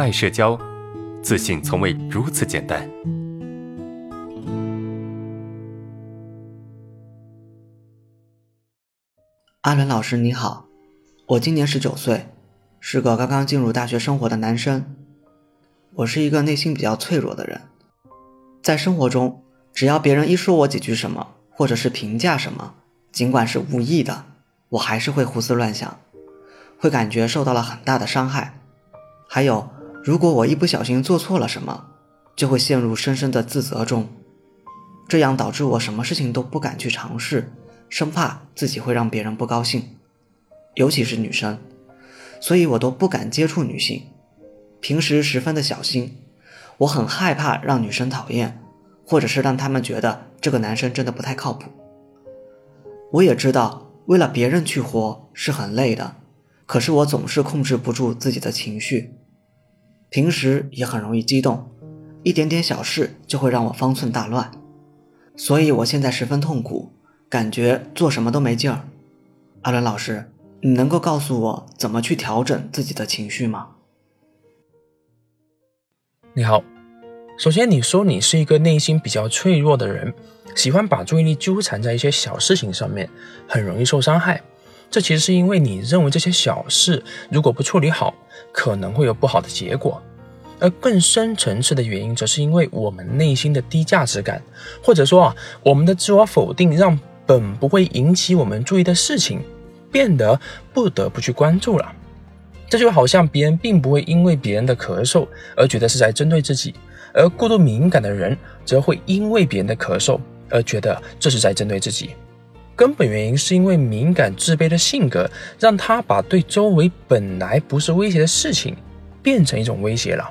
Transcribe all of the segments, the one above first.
爱社交，自信从未如此简单。阿伦老师你好，我今年十九岁，是个刚刚进入大学生活的男生。我是一个内心比较脆弱的人，在生活中，只要别人一说我几句什么，或者是评价什么，尽管是无意的，我还是会胡思乱想。会感觉受到了很大的伤害，还有，如果我一不小心做错了什么，就会陷入深深的自责中，这样导致我什么事情都不敢去尝试，生怕自己会让别人不高兴，尤其是女生，所以我都不敢接触女性，平时十分的小心，我很害怕让女生讨厌，或者是让他们觉得这个男生真的不太靠谱。我也知道，为了别人去活是很累的。可是我总是控制不住自己的情绪，平时也很容易激动，一点点小事就会让我方寸大乱，所以我现在十分痛苦，感觉做什么都没劲儿。阿伦老师，你能够告诉我怎么去调整自己的情绪吗？你好，首先你说你是一个内心比较脆弱的人，喜欢把注意力纠缠在一些小事情上面，很容易受伤害。这其实是因为你认为这些小事如果不处理好，可能会有不好的结果，而更深层次的原因，则是因为我们内心的低价值感，或者说啊，我们的自我否定，让本不会引起我们注意的事情，变得不得不去关注了。这就好像别人并不会因为别人的咳嗽而觉得是在针对自己，而过度敏感的人，则会因为别人的咳嗽而觉得这是在针对自己。根本原因是因为敏感自卑的性格，让他把对周围本来不是威胁的事情，变成一种威胁了。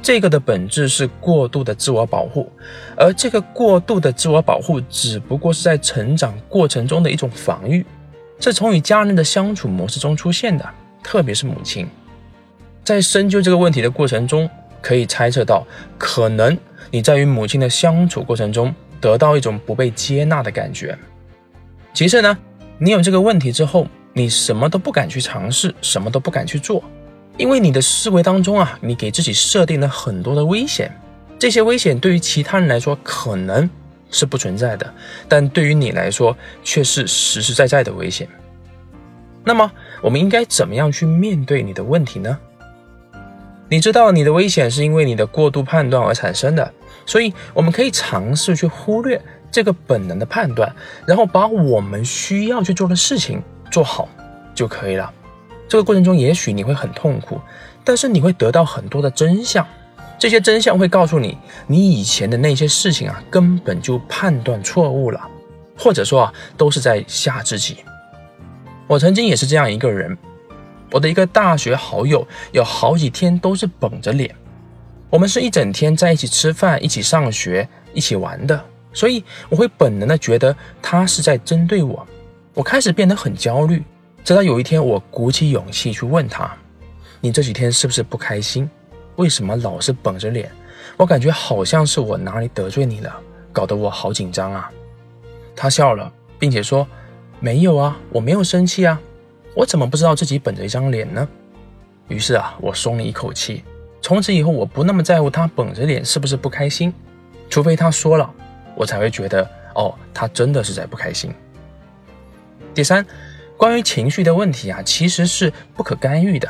这个的本质是过度的自我保护，而这个过度的自我保护只不过是在成长过程中的一种防御，是从与家人的相处模式中出现的，特别是母亲。在深究这个问题的过程中，可以猜测到，可能你在与母亲的相处过程中得到一种不被接纳的感觉。其次呢，你有这个问题之后，你什么都不敢去尝试，什么都不敢去做，因为你的思维当中啊，你给自己设定了很多的危险，这些危险对于其他人来说可能是不存在的，但对于你来说却是实实在在的危险。那么，我们应该怎么样去面对你的问题呢？你知道你的危险是因为你的过度判断而产生的，所以我们可以尝试去忽略。这个本能的判断，然后把我们需要去做的事情做好就可以了。这个过程中，也许你会很痛苦，但是你会得到很多的真相。这些真相会告诉你，你以前的那些事情啊，根本就判断错误了，或者说啊，都是在吓自己。我曾经也是这样一个人，我的一个大学好友，有好几天都是绷着脸。我们是一整天在一起吃饭、一起上学、一起玩的。所以我会本能的觉得他是在针对我，我开始变得很焦虑。直到有一天，我鼓起勇气去问他：“你这几天是不是不开心？为什么老是绷着脸？我感觉好像是我哪里得罪你了，搞得我好紧张啊。”他笑了，并且说：“没有啊，我没有生气啊，我怎么不知道自己绷着一张脸呢？”于是啊，我松了一口气。从此以后，我不那么在乎他绷着脸是不是不开心，除非他说了。我才会觉得，哦，他真的是在不开心。第三，关于情绪的问题啊，其实是不可干预的。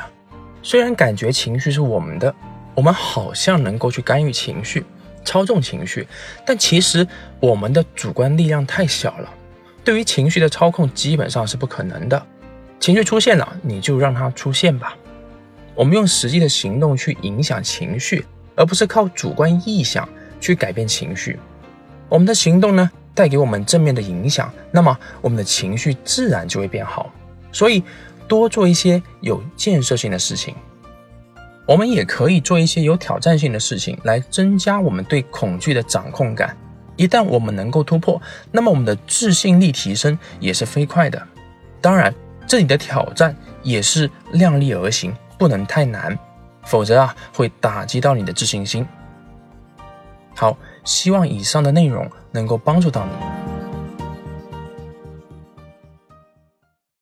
虽然感觉情绪是我们的，我们好像能够去干预情绪、操纵情绪，但其实我们的主观力量太小了，对于情绪的操控基本上是不可能的。情绪出现了，你就让它出现吧。我们用实际的行动去影响情绪，而不是靠主观臆想去改变情绪。我们的行动呢，带给我们正面的影响，那么我们的情绪自然就会变好。所以，多做一些有建设性的事情。我们也可以做一些有挑战性的事情，来增加我们对恐惧的掌控感。一旦我们能够突破，那么我们的自信力提升也是飞快的。当然，这里的挑战也是量力而行，不能太难，否则啊，会打击到你的自信心。好。希望以上的内容能够帮助到你。